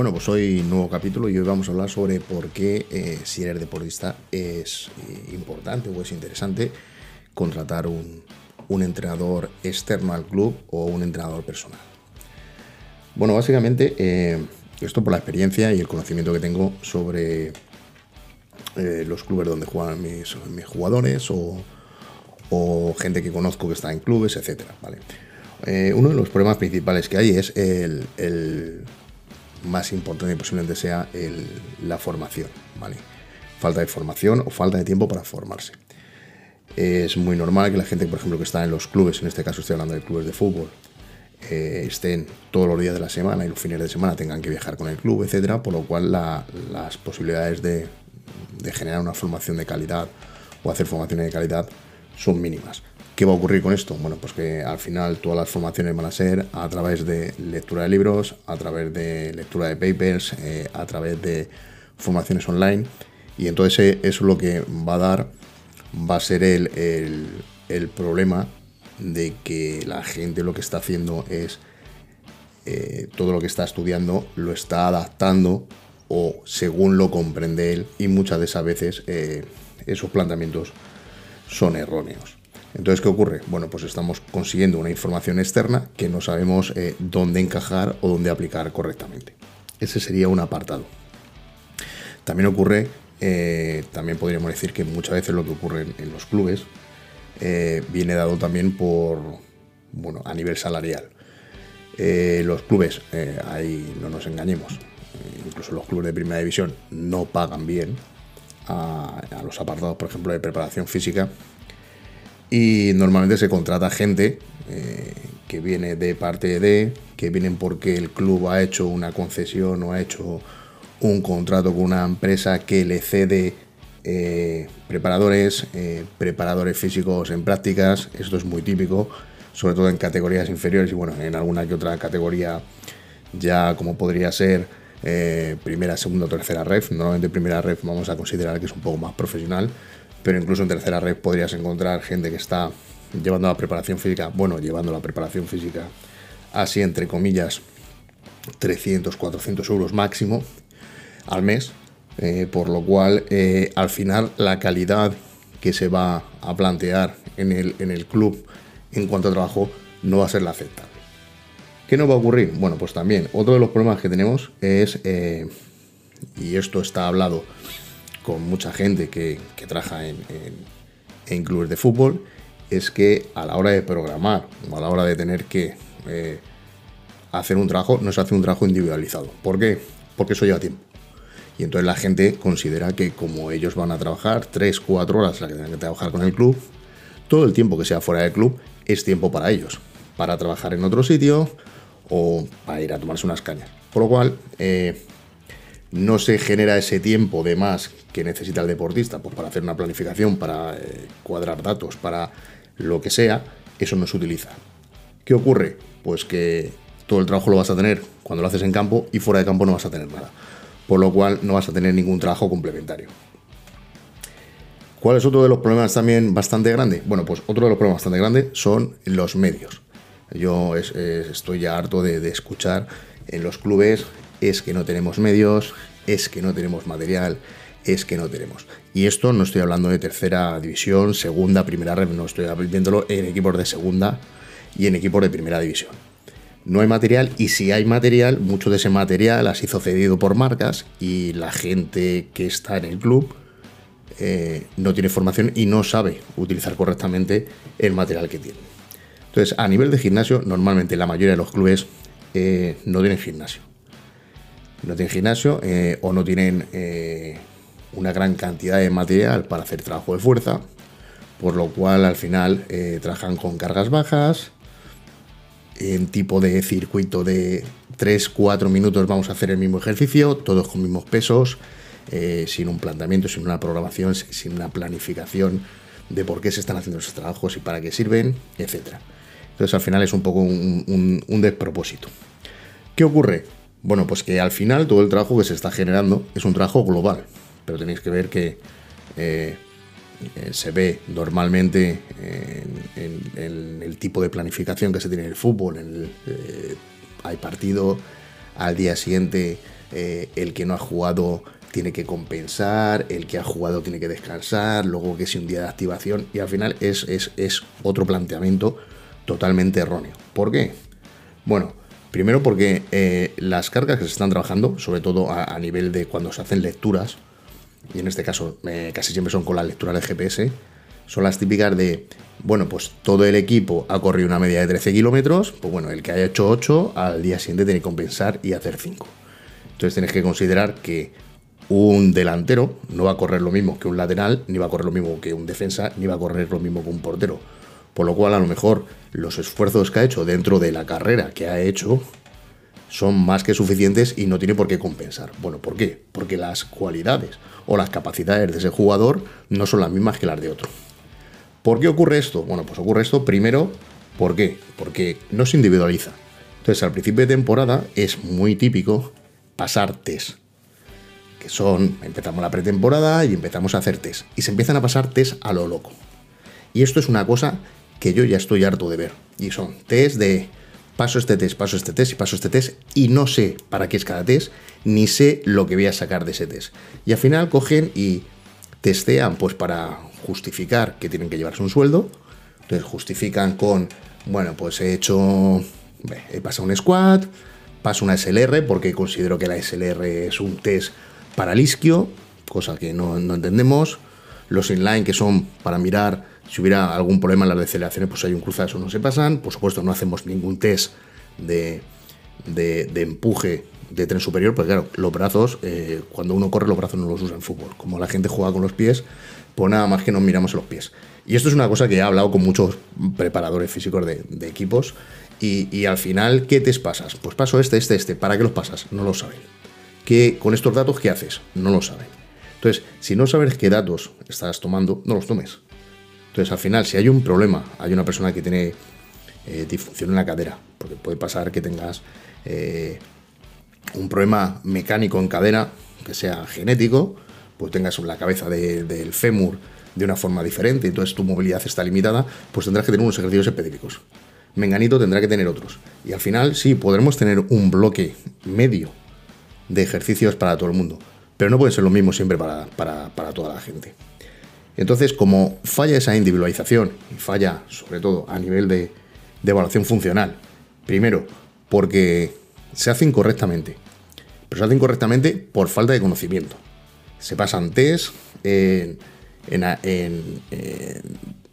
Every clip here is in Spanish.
Bueno, pues hoy nuevo capítulo y hoy vamos a hablar sobre por qué eh, si eres deportista es eh, importante o es interesante contratar un, un entrenador externo al club o un entrenador personal. Bueno, básicamente eh, esto por la experiencia y el conocimiento que tengo sobre los clubes donde juegan mis, jugadores o, gente que conozco que está en clubes, etcétera, ¿vale? uno de los problemas principales que hay es el más importante posiblemente sea la formación, ¿vale? Falta de formación o falta de tiempo para formarse. Es muy normal que la gente, por ejemplo, que está en los clubes, en este caso estoy hablando de clubes de fútbol, eh, estén todos los días de la semana y los fines de semana tengan que viajar con el club, etcétera, por lo cual las posibilidades de, de generar una formación de calidad o hacer formaciones de calidad son mínimas. ¿Qué va a ocurrir con esto? Bueno, pues que al final todas las formaciones van a ser a través de lectura de libros, a través de lectura de papers, eh, a través de formaciones online. Y entonces eh, eso lo que va a dar va a ser el, el, problema de que la gente lo que está haciendo es eh, todo lo que está estudiando lo está adaptando o según lo comprende él y muchas de esas veces esos planteamientos son erróneos. Entonces, ¿qué ocurre? Bueno, pues estamos consiguiendo una información externa que no sabemos eh, dónde encajar o dónde aplicar correctamente. Ese sería un apartado. También ocurre, eh, también podríamos decir que muchas veces lo que ocurre en, los clubes eh, viene dado también por, bueno, a nivel salarial. los clubes, ahí no nos engañemos, incluso los clubes de primera división no pagan bien a los apartados, por ejemplo, de preparación física y normalmente se contrata gente eh, que viene de parte de, que vienen porque el club ha hecho una concesión o ha hecho un contrato con una empresa que le cede eh, preparadores, eh, preparadores físicos en prácticas. Esto es muy típico, sobre todo en categorías inferiores y bueno, en alguna que otra categoría ya como podría ser primera, segunda o tercera ref. Normalmente primera ref vamos a considerar que es un poco más profesional pero incluso en tercera red podrías encontrar gente que está llevando la preparación física, bueno, llevando la preparación física así entre comillas 300, 400 euros máximo al mes, eh, por lo cual eh, al final la calidad que se va a plantear en el, en el club en cuanto a trabajo no va a ser la aceptable. ¿Qué nos va a ocurrir? Bueno, pues también otro de los problemas que tenemos es, eh, y esto está hablado con mucha gente que, trabaja en, clubes de fútbol es que a la hora de programar o a la hora de tener que eh, hacer un trabajo, no se hace un trabajo individualizado. ¿Por qué? Porque eso lleva tiempo. Y entonces la gente considera que como ellos van a trabajar 3, 4 horas la que tengan que trabajar con el club, todo el tiempo que sea fuera del club es tiempo para ellos, para trabajar en otro sitio o para ir a tomarse unas cañas. Por lo cual, eh, no se genera ese tiempo de más que necesita el deportista pues para hacer una planificación, para eh, cuadrar datos, para lo que sea, eso no se utiliza. ¿Qué ocurre? Pues que todo el trabajo lo vas a tener cuando lo haces en campo y fuera de campo no vas a tener nada. Por lo cual no vas a tener ningún trabajo complementario. ¿Cuál es otro de los problemas también bastante grande? Bueno, pues otro de los problemas bastante grandes son los medios. Yo estoy ya harto de escuchar en los clubes es que no tenemos medios, es que no tenemos material, es que no tenemos. Y esto no estoy hablando de tercera división, segunda, primera red, no estoy viéndolo en equipos de segunda y en equipos de primera división. No hay material y si hay material, mucho de ese material ha sido cedido por marcas y la gente que está en el club eh, no tiene formación y no sabe utilizar correctamente el material que tiene. Entonces, a nivel de gimnasio, normalmente la mayoría de los clubes eh, no tienen gimnasio no tienen gimnasio eh, o no tienen eh, una gran cantidad de material para hacer trabajo de fuerza, por lo cual al final eh, trabajan con cargas bajas, en tipo de circuito de 3-4 minutos vamos a hacer el mismo ejercicio, todos con mismos pesos, sin un planteamiento, sin una programación, sin una planificación de por qué se están haciendo esos trabajos y para qué sirven, etc. Entonces al final es un poco un despropósito. ¿Qué ocurre? Bueno, pues que al final todo el trabajo que se está generando es un trabajo global, pero tenéis que ver que eh, eh, se ve normalmente en, el tipo de planificación que se tiene en el fútbol. Eh, hay partido, al día siguiente el que no ha jugado tiene que compensar, el que ha jugado tiene que descansar, luego que si un día de activación, y al final es, es, otro planteamiento totalmente erróneo. ¿Por qué? Bueno, primero porque eh, las cargas que se están trabajando, sobre todo a, nivel de cuando se hacen lecturas, y en este caso eh, casi siempre son con la lectura de GPS, son las típicas de, bueno, pues todo el equipo ha corrido una media de 13 kilómetros, pues bueno, el que haya hecho 8 al día siguiente tiene que compensar y hacer 5. Entonces tienes que considerar que un delantero no va a correr lo mismo que un lateral, ni va a correr lo mismo que un defensa, ni va a correr lo mismo que un portero. Por lo cual, a lo mejor, los esfuerzos que ha hecho dentro de la carrera que ha hecho son más que suficientes y no tiene por qué compensar. Bueno, ¿por qué? Porque las cualidades o las capacidades de ese jugador no son las mismas que las de otro. ¿Por qué ocurre esto? Bueno, pues ocurre esto primero, ¿por qué? Porque no se individualiza. Entonces, al principio de temporada es muy típico pasar test que son, empezamos la pretemporada y empezamos a hacer test. Y se empiezan a pasar test a lo loco. Y esto es una cosa que yo ya estoy harto de ver. Y son test de paso este test, paso este test y paso este test. Y no sé para qué es cada test, ni sé lo que voy a sacar de ese test. Y al final cogen y testean pues para justificar que tienen que llevarse un sueldo. Entonces justifican con, bueno, pues he hecho, he pasado un squad, paso una SLR porque considero que la SLR es un test para el isquio, cosa que no, entendemos. Los inline, que son para mirar si hubiera algún problema en las deceleraciones, pues hay un cruzado, eso no se pasan. Por supuesto, no hacemos ningún test de, empuje de tren superior, porque claro, los brazos, eh, cuando uno corre, los brazos no los usa en fútbol. Como la gente juega con los pies, pues nada más que nos miramos los pies. Y esto es una cosa que he hablado con muchos preparadores físicos de, equipos. Y, y, al final, ¿qué test pasas? Pues paso este, este, este. ¿Para qué los pasas? No lo saben con estos datos, ¿qué haces? No lo saben. Entonces, si no sabes qué datos estás tomando, no los tomes. Entonces, al final, si hay un problema, hay una persona que tiene eh, disfunción en la cadera, porque puede pasar que tengas eh, un problema mecánico en cadera, que sea genético, pues tengas la cabeza del fémur de una forma diferente, entonces tu movilidad está limitada, pues tendrás que tener unos ejercicios específicos. Menganito tendrá que tener otros. Y al final, sí, podremos tener un bloque medio de ejercicios para todo el mundo, pero no puede ser lo mismo siempre para, toda la gente. Entonces, como falla esa individualización y falla sobre todo a nivel de, evaluación funcional, primero, porque se hace incorrectamente, pero se hace incorrectamente por falta de conocimiento. Se pasan test en,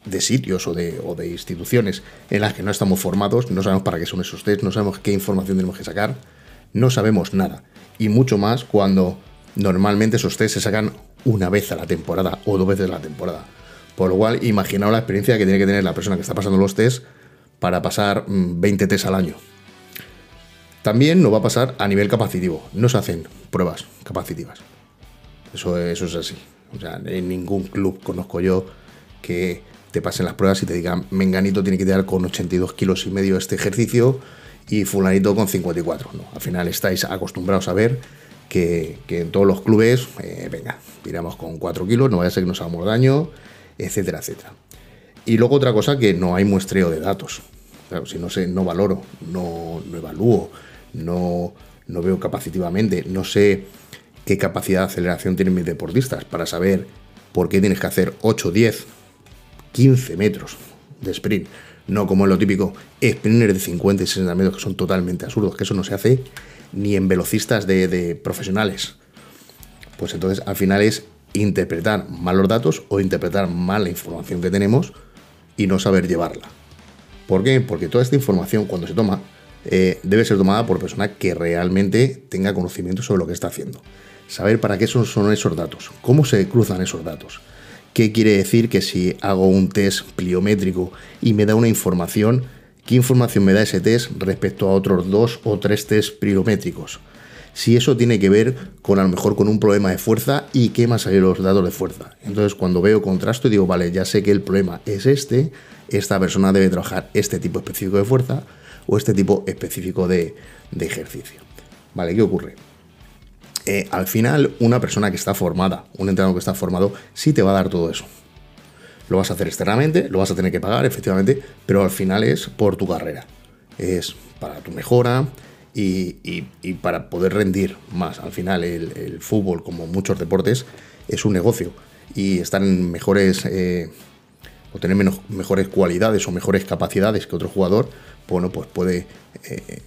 de sitios o de, o de, instituciones en las que no estamos formados, no sabemos para qué son esos test, no sabemos qué información tenemos que sacar, no sabemos nada y mucho más cuando normalmente esos test se sacan una vez a la temporada o dos veces a la temporada. Por lo cual, imaginaos la experiencia que tiene que tener la persona que está pasando los test para pasar 20 mm, test al año. También no va a pasar a nivel capacitivo. No se hacen pruebas capacitivas. Eso, eso es así. O sea, en ningún club conozco yo que te pasen las pruebas y te digan, Menganito tiene que dar con 82 kilos y medio este ejercicio y fulanito con 54. ¿no? Al final estáis acostumbrados a ver que, en todos los clubes, eh, venga, tiramos con 4 kilos, no vaya a ser que nos hagamos daño, etcétera, etcétera. Y luego otra cosa que no hay muestreo de datos. Claro, si no sé, no valoro, no, no evalúo, no, no veo capacitivamente, no sé qué capacidad de aceleración tienen mis deportistas para saber por qué tienes que hacer 8, 10, 15 metros de sprint no como en lo típico, sprinters de 50 y 60 metros que son totalmente absurdos, que eso no se hace ni en velocistas de, profesionales. Pues entonces al final es interpretar mal los datos o interpretar mal la información que tenemos y no saber llevarla. ¿Por qué? Porque toda esta información cuando se toma eh, debe ser tomada por persona que realmente tenga conocimiento sobre lo que está haciendo. Saber para qué son esos datos, cómo se cruzan esos datos ¿Qué quiere decir que si hago un test pliométrico y me da una información, qué información me da ese test respecto a otros dos o tres test pliométricos? Si eso tiene que ver con a lo mejor con un problema de fuerza y qué más hay los datos de fuerza. Entonces cuando veo contrasto digo, vale, ya sé que el problema es este, esta persona debe trabajar este tipo específico de fuerza o este tipo específico de, de ejercicio. Vale, ¿qué ocurre? Eh, al final una persona que está formada, un entrenador que está formado, sí te va a dar todo eso. Lo vas a hacer externamente, lo vas a tener que pagar, efectivamente, pero al final es por tu carrera. Es para tu mejora y, para poder rendir más. Al final, el, fútbol, como muchos deportes, es un negocio y estar en mejores eh, o tener menos, mejores cualidades o mejores capacidades que otro jugador, bueno, pues puede eh,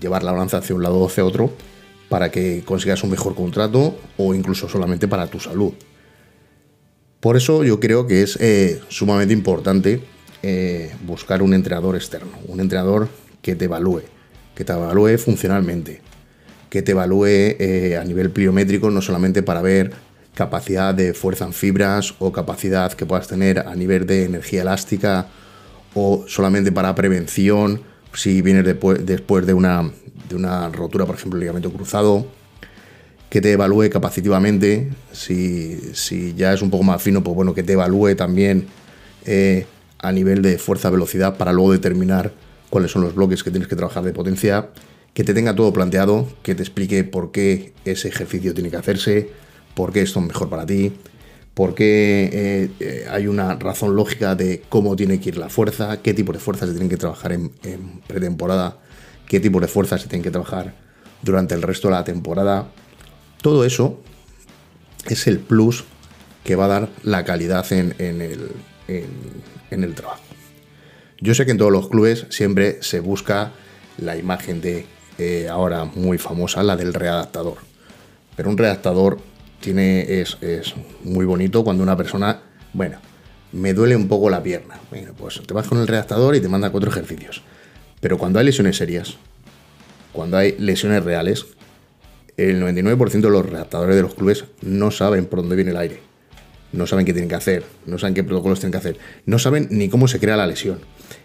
llevar la balanza hacia un lado o hacia otro para que consigas un mejor contrato o incluso solamente para tu salud. Por eso yo creo que es eh, sumamente importante buscar un entrenador externo, un entrenador que te evalúe, que te evalúe funcionalmente, que te evalúe eh, a nivel pliométrico, no solamente para ver capacidad de fuerza en fibras o capacidad que puedas tener a nivel de energía elástica o solamente para prevención, si vienes después, de, una, rotura, por ejemplo, ligamento cruzado, que te evalúe capacitivamente, si, ya es un poco más fino, pues bueno, que te evalúe también eh, a nivel de fuerza-velocidad para luego determinar cuáles son los bloques que tienes que trabajar de potencia, que te tenga todo planteado, que te explique por qué ese ejercicio tiene que hacerse, por qué esto es mejor para ti, por qué eh, eh, hay una razón lógica de cómo tiene que ir la fuerza, qué tipo de fuerzas se tienen que trabajar en, pretemporada, qué tipo de fuerzas se tienen que trabajar durante el resto de la temporada. Todo eso es el plus que va a dar la calidad en, el, trabajo. Yo sé que en todos los clubes siempre se busca la imagen de, eh, ahora muy famosa, la del readaptador. Pero un readaptador tiene, es, muy bonito cuando una persona, bueno, me duele un poco la pierna. Bueno, pues te vas con el readaptador y te manda cuatro ejercicios. Pero cuando hay lesiones serias, cuando hay lesiones reales, el 99% de los readaptadores de los clubes no saben por dónde viene el aire. No saben qué tienen que hacer, no saben qué protocolos tienen que hacer, no saben ni cómo se crea la lesión.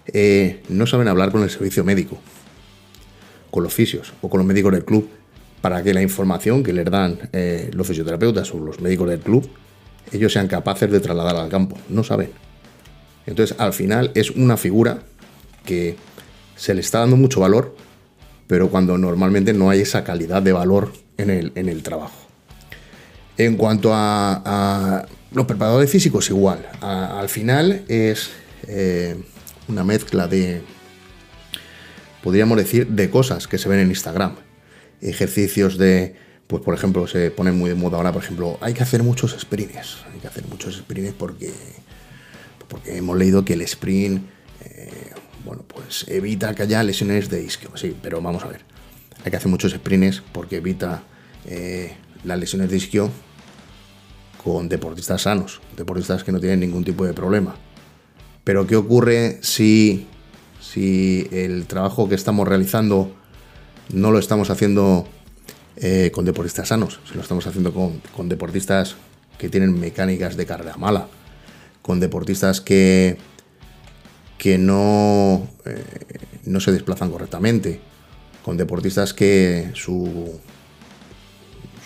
Eh, no saben hablar con el servicio médico, con los fisios o con los médicos del club, para que la información que les dan eh, los fisioterapeutas o los médicos del club, ellos sean capaces de trasladar al campo. No saben. Entonces, al final es una figura que se le está dando mucho valor, pero cuando normalmente no hay esa calidad de valor en el, en el trabajo. En cuanto a, los preparadores físicos, igual. al final es eh, una mezcla de, podríamos decir, de cosas que se ven en Instagram. Ejercicios de, pues por ejemplo, se ponen muy de moda ahora, por ejemplo, hay que hacer muchos sprints. Hay que hacer muchos sprints porque, porque hemos leído que el sprint, eh, bueno, pues evita que haya lesiones de isquio. Sí, pero vamos a ver. Hay que hacer muchos sprints porque evita eh, las lesiones de isquio con deportistas sanos, deportistas que no tienen ningún tipo de problema. Pero ¿qué ocurre si, si el trabajo que estamos realizando no lo estamos haciendo eh, con deportistas sanos, si lo estamos haciendo con, deportistas que tienen mecánicas de carrera mala, con deportistas que, que no, eh, no se desplazan correctamente, con deportistas que su,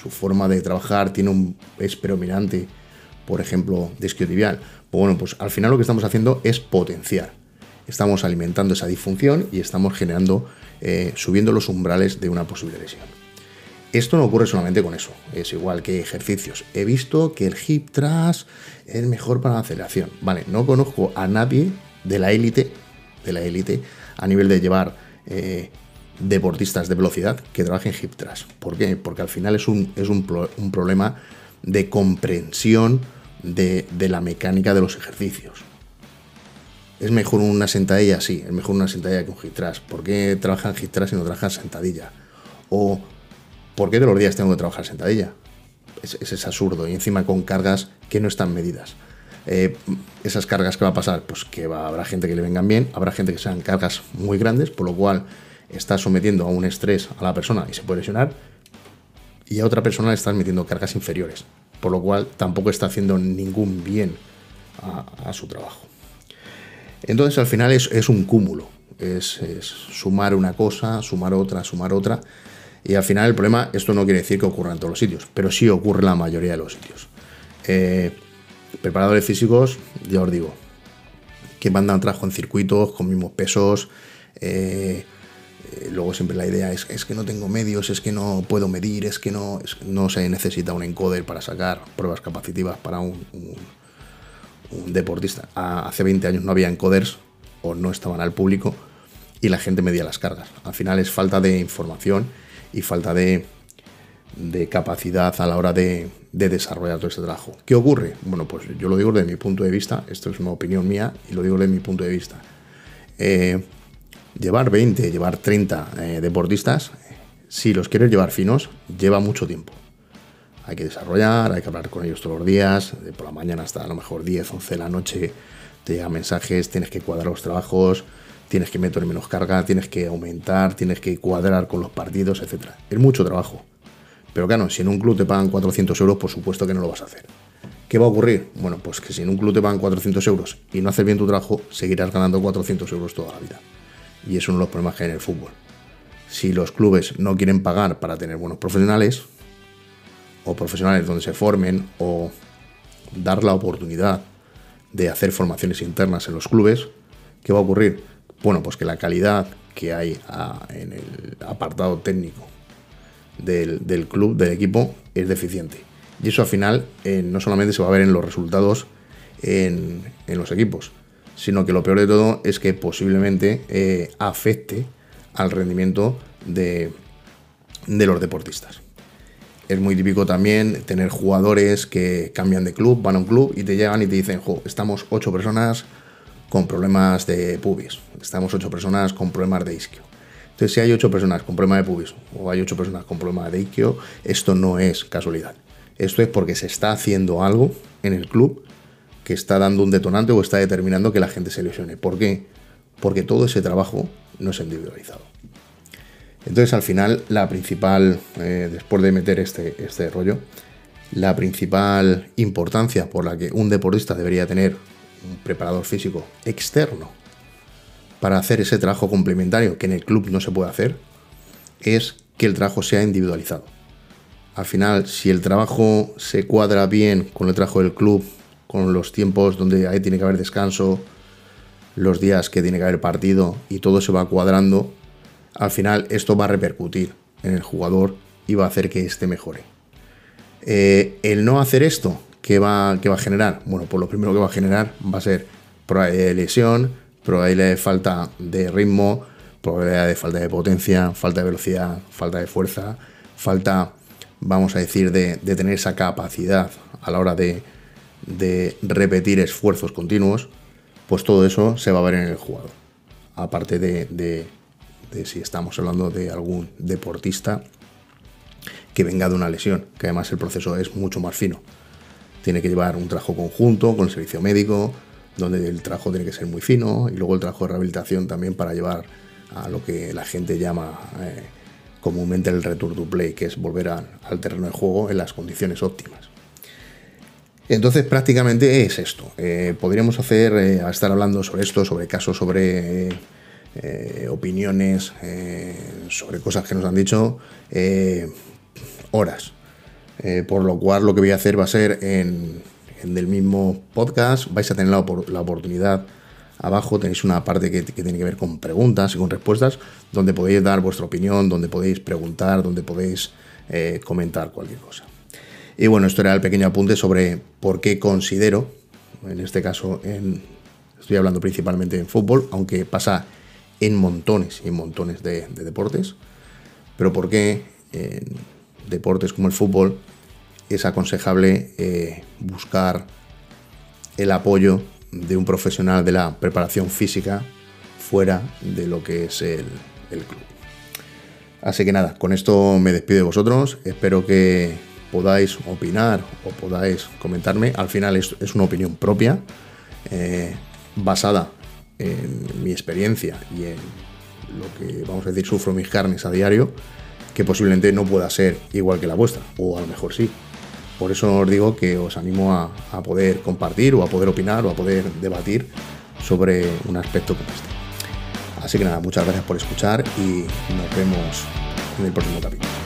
su forma de trabajar tiene un, es predominante, por ejemplo, de isquiotibial. Bueno, pues al final lo que estamos haciendo es potenciar. Estamos alimentando esa disfunción y estamos generando, eh, subiendo los umbrales de una posible lesión. Esto no ocurre solamente con eso, es igual que ejercicios. He visto que el hip thrust es mejor para la aceleración. Vale, no conozco a nadie de la élite, de la élite, a nivel de llevar eh, deportistas de velocidad que trabajen hip thrust. ¿Por qué? Porque al final es un, es un problema de comprensión de, la mecánica de los ejercicios. Es mejor una sentadilla, sí, es mejor una sentadilla que un hip thrust. ¿Por qué trabajan hip y no trabajan sentadilla? O ¿por qué de los días tengo que trabajar sentadilla? Es, es, absurdo y encima con cargas que no están medidas. Eh, esas cargas que va a pasar, pues que habrá gente que le vengan bien, habrá gente que sean cargas muy grandes, por lo cual está sometiendo a un estrés a la persona y se puede lesionar, y a otra persona le están metiendo cargas inferiores por lo cual tampoco está haciendo ningún bien a, su trabajo. Entonces al final es, un cúmulo, es, sumar una cosa, sumar otra, sumar otra, y al final el problema, esto no quiere decir que ocurra en todos los sitios, pero sí ocurre en la mayoría de los sitios. Eh, preparadores físicos, ya os digo, que mandan trabajo en circuitos con mismos pesos, eh, eh, luego siempre la idea es, es, que no tengo medios, es que no puedo medir, es que no, no se necesita un encoder para sacar pruebas capacitivas para un, un, deportista. hace 20 años no había encoders o no estaban al público y la gente medía las cargas. Al final es falta de información y falta de, capacidad a la hora de, desarrollar todo este trabajo. ¿Qué ocurre? Bueno, pues yo lo digo desde mi punto de vista, esto es una opinión mía y lo digo desde mi punto de vista. Eh, llevar 20, llevar 30 eh, deportistas, si los quieres llevar finos, lleva mucho tiempo. Hay que desarrollar, hay que hablar con ellos todos los días, de por la mañana hasta a lo mejor 10, 11 de la noche, te llegan mensajes, tienes que cuadrar los trabajos, tienes que meter menos carga, tienes que aumentar, tienes que cuadrar con los partidos, etc. Es mucho trabajo. Pero claro, si en un club te pagan 400 euros, por supuesto que no lo vas a hacer. ¿Qué va a ocurrir? Bueno, pues que si en un club te pagan 400 euros y no haces bien tu trabajo, seguirás ganando 400 euros toda la vida. Y es uno de los problemas que hay en el fútbol. Si los clubes no quieren pagar para tener buenos profesionales, o profesionales donde se formen, o dar la oportunidad de hacer formaciones internas en los clubes, ¿qué va a ocurrir? Bueno, pues que la calidad que hay ah, en el apartado técnico del, club, del equipo, es deficiente. Y eso al final eh, no solamente se va a ver en los resultados en, los equipos, sino que lo peor de todo es que posiblemente eh, afecte al rendimiento de, de los deportistas. Es muy típico también tener jugadores que cambian de club, van a un club y te llegan y te dicen, jo, estamos ocho personas con problemas de pubis. Estamos ocho personas con problemas de isquio. Entonces, si hay ocho personas con problemas de pubis o hay ocho personas con problemas de isquio, esto no es casualidad. Esto es porque se está haciendo algo en el club que está dando un detonante o está determinando que la gente se lesione. ¿Por qué? Porque todo ese trabajo no es individualizado. Entonces, al final, la principal, eh, después de meter este, este rollo, la principal importancia por la que un deportista debería tener un preparador físico externo para hacer ese trabajo complementario que en el club no se puede hacer, es que el trabajo sea individualizado. Al final, si el trabajo se cuadra bien con el trabajo del club, con los tiempos donde ahí tiene que haber descanso, los días que tiene que haber partido y todo se va cuadrando, al final esto va a repercutir en el jugador y va a hacer que éste mejore. Eh, el no hacer esto ¿qué va, va a generar? Bueno, pues lo primero que va a generar va a ser lesión, probabilidad de falta de ritmo, probabilidad de falta de potencia, falta de velocidad, falta de fuerza, falta, vamos a decir, de, tener esa capacidad a la hora de, repetir esfuerzos continuos, pues todo eso se va a ver en el jugador. Aparte de, de si estamos hablando de algún deportista que venga de una lesión, que además el proceso es mucho más fino tiene que llevar un trabajo conjunto con el servicio médico, donde el trabajo tiene que ser muy fino, y luego el trabajo de rehabilitación también para llevar a lo que la gente llama eh, comúnmente el return to play, que es volver al terreno de juego en las condiciones óptimas. Entonces prácticamente es esto. Eh, podríamos hacer, eh, estar hablando sobre esto, sobre casos, sobre opiniones, sobre cosas que nos han dicho, horas. Por lo cual lo que voy a hacer va a ser en, el mismo podcast, vais a tener la, oportunidad abajo tenéis una parte que, tiene que ver con preguntas y con respuestas, donde podéis dar vuestra opinión, donde podéis preguntar, donde podéis eh, comentar cualquier cosa. Y bueno, esto era el pequeño apunte sobre por qué considero, en este caso estoy hablando principalmente en fútbol, aunque pasa en montones y montones de, de deportes, pero por qué en deportes como el fútbol es aconsejable eh, buscar el apoyo de un profesional de la preparación física fuera de lo que es el, club. Así que nada, con esto me despido de vosotros. Espero que podáis opinar o podáis comentarme. Al final es, es una opinión propia, eh, basada en mi experiencia y en lo que, vamos a decir, sufro mis carnes a diario, que posiblemente no pueda ser igual que la vuestra, o a lo mejor sí. Por eso os digo que os animo a, poder compartir o a poder opinar o a poder debatir sobre un aspecto como este. Así que nada, muchas gracias por escuchar y nos vemos en el próximo capítulo.